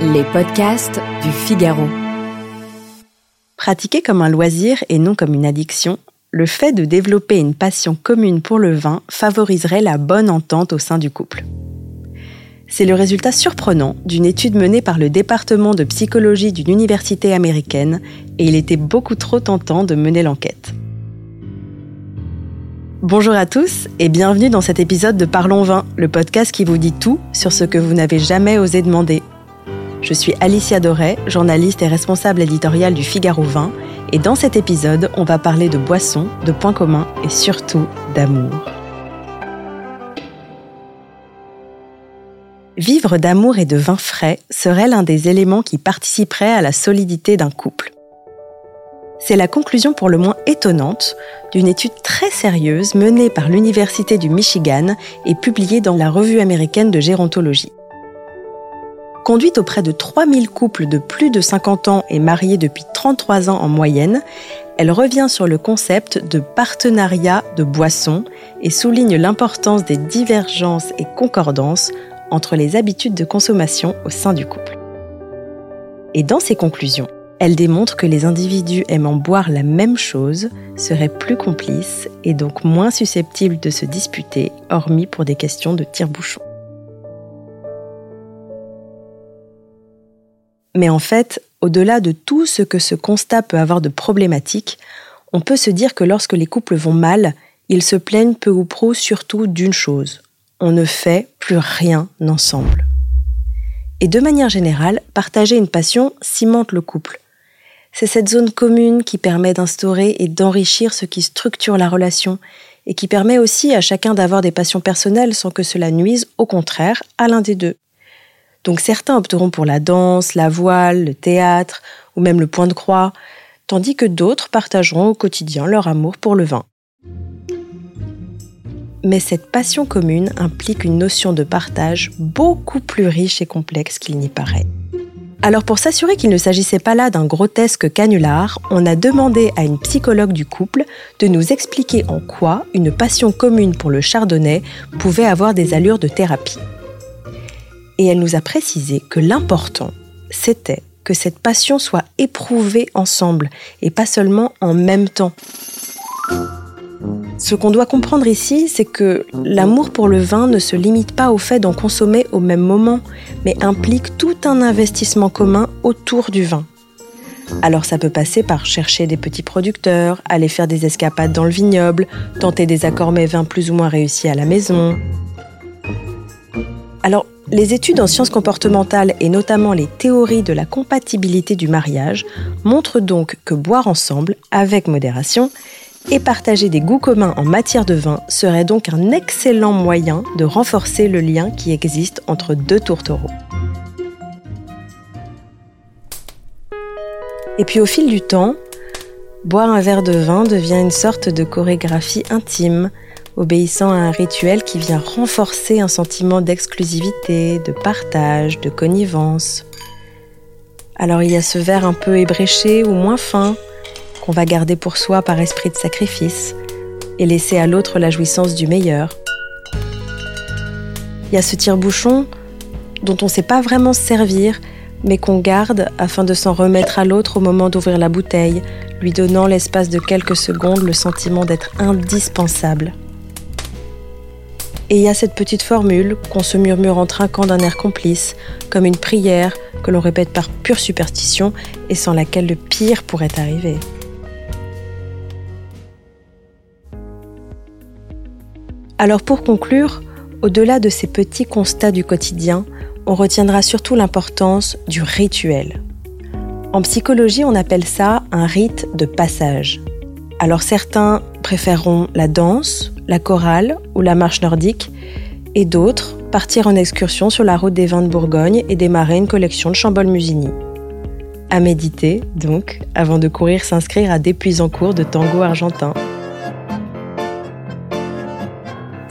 Les podcasts du Figaro. Pratiqué comme un loisir et non comme une addiction, le fait de développer une passion commune pour le vin favoriserait la bonne entente au sein du couple. C'est le résultat surprenant d'une étude menée par le département de psychologie d'une université américaine et il était beaucoup trop tentant de mener l'enquête. Bonjour à tous et bienvenue dans cet épisode de Parlons Vin, le podcast qui vous dit tout sur ce que vous n'avez jamais osé demander. Je suis Alicia Doré, journaliste et responsable éditoriale du Figaro Vin, et dans cet épisode, on va parler de boissons, de points communs et surtout d'amour. Vivre d'amour et de vin frais serait l'un des éléments qui participerait à la solidité d'un couple. C'est la conclusion pour le moins étonnante d'une étude très sérieuse menée par l'Université du Michigan et publiée dans la revue américaine de gérontologie. Conduite auprès de 3000 couples de plus de 50 ans et mariés depuis 33 ans en moyenne, elle revient sur le concept de partenariat de boissons et souligne l'importance des divergences et concordances entre les habitudes de consommation au sein du couple. Et dans ses conclusions, elle démontre que les individus aimant boire la même chose seraient plus complices et donc moins susceptibles de se disputer, hormis pour des questions de tire-bouchon. Mais en fait, au-delà de tout ce que ce constat peut avoir de problématique, on peut se dire que lorsque les couples vont mal, ils se plaignent peu ou prou surtout d'une chose. On ne fait plus rien ensemble. Et de manière générale, partager une passion cimente le couple. C'est cette zone commune qui permet d'instaurer et d'enrichir ce qui structure la relation et qui permet aussi à chacun d'avoir des passions personnelles sans que cela nuise, au contraire, à l'un des deux. Donc certains opteront pour la danse, la voile, le théâtre ou même le point de croix, tandis que d'autres partageront au quotidien leur amour pour le vin. Mais cette passion commune implique une notion de partage beaucoup plus riche et complexe qu'il n'y paraît. Alors pour s'assurer qu'il ne s'agissait pas là d'un grotesque canular, on a demandé à une psychologue du couple de nous expliquer en quoi une passion commune pour le chardonnay pouvait avoir des allures de thérapie et elle nous a précisé que l'important, c'était que cette passion soit éprouvée ensemble et pas seulement en même temps. Ce qu'on doit comprendre ici, c'est que l'amour pour le vin ne se limite pas au fait d'en consommer au même moment, mais implique tout un investissement commun autour du vin. Alors ça peut passer par chercher des petits producteurs, aller faire des escapades dans le vignoble, tenter des accords mets vins plus ou moins réussis à la maison. Alors les études en sciences comportementales et notamment les théories de la compatibilité du mariage montrent donc que boire ensemble, avec modération, et partager des goûts communs en matière de vin serait donc un excellent moyen de renforcer le lien qui existe entre deux tourtereaux. Et puis au fil du temps, boire un verre de vin devient une sorte de chorégraphie intime, obéissant à un rituel qui vient renforcer un sentiment d'exclusivité, de partage, de connivence. Alors il y a ce verre un peu ébréché ou moins fin qu'on va garder pour soi par esprit de sacrifice et laisser à l'autre la jouissance du meilleur. Il y a ce tire-bouchon dont on ne sait pas vraiment se servir, mais qu'on garde afin de s'en remettre à l'autre au moment d'ouvrir la bouteille, lui donnant l'espace de quelques secondes le sentiment d'être indispensable. Et il y a cette petite formule qu'on se murmure en trinquant d'un air complice, comme une prière que l'on répète par pure superstition et sans laquelle le pire pourrait arriver. Alors pour conclure, au-delà de ces petits constats du quotidien, on retiendra surtout l'importance du rituel. En psychologie, on appelle ça un rite de passage. Alors certains préféreront la danse, la chorale ou la marche nordique, et d'autres partir en excursion sur la route des vins de Bourgogne et démarrer une collection de Chambol-Musigny. À méditer, donc, avant de courir s'inscrire à d'épuisants cours de tango argentin.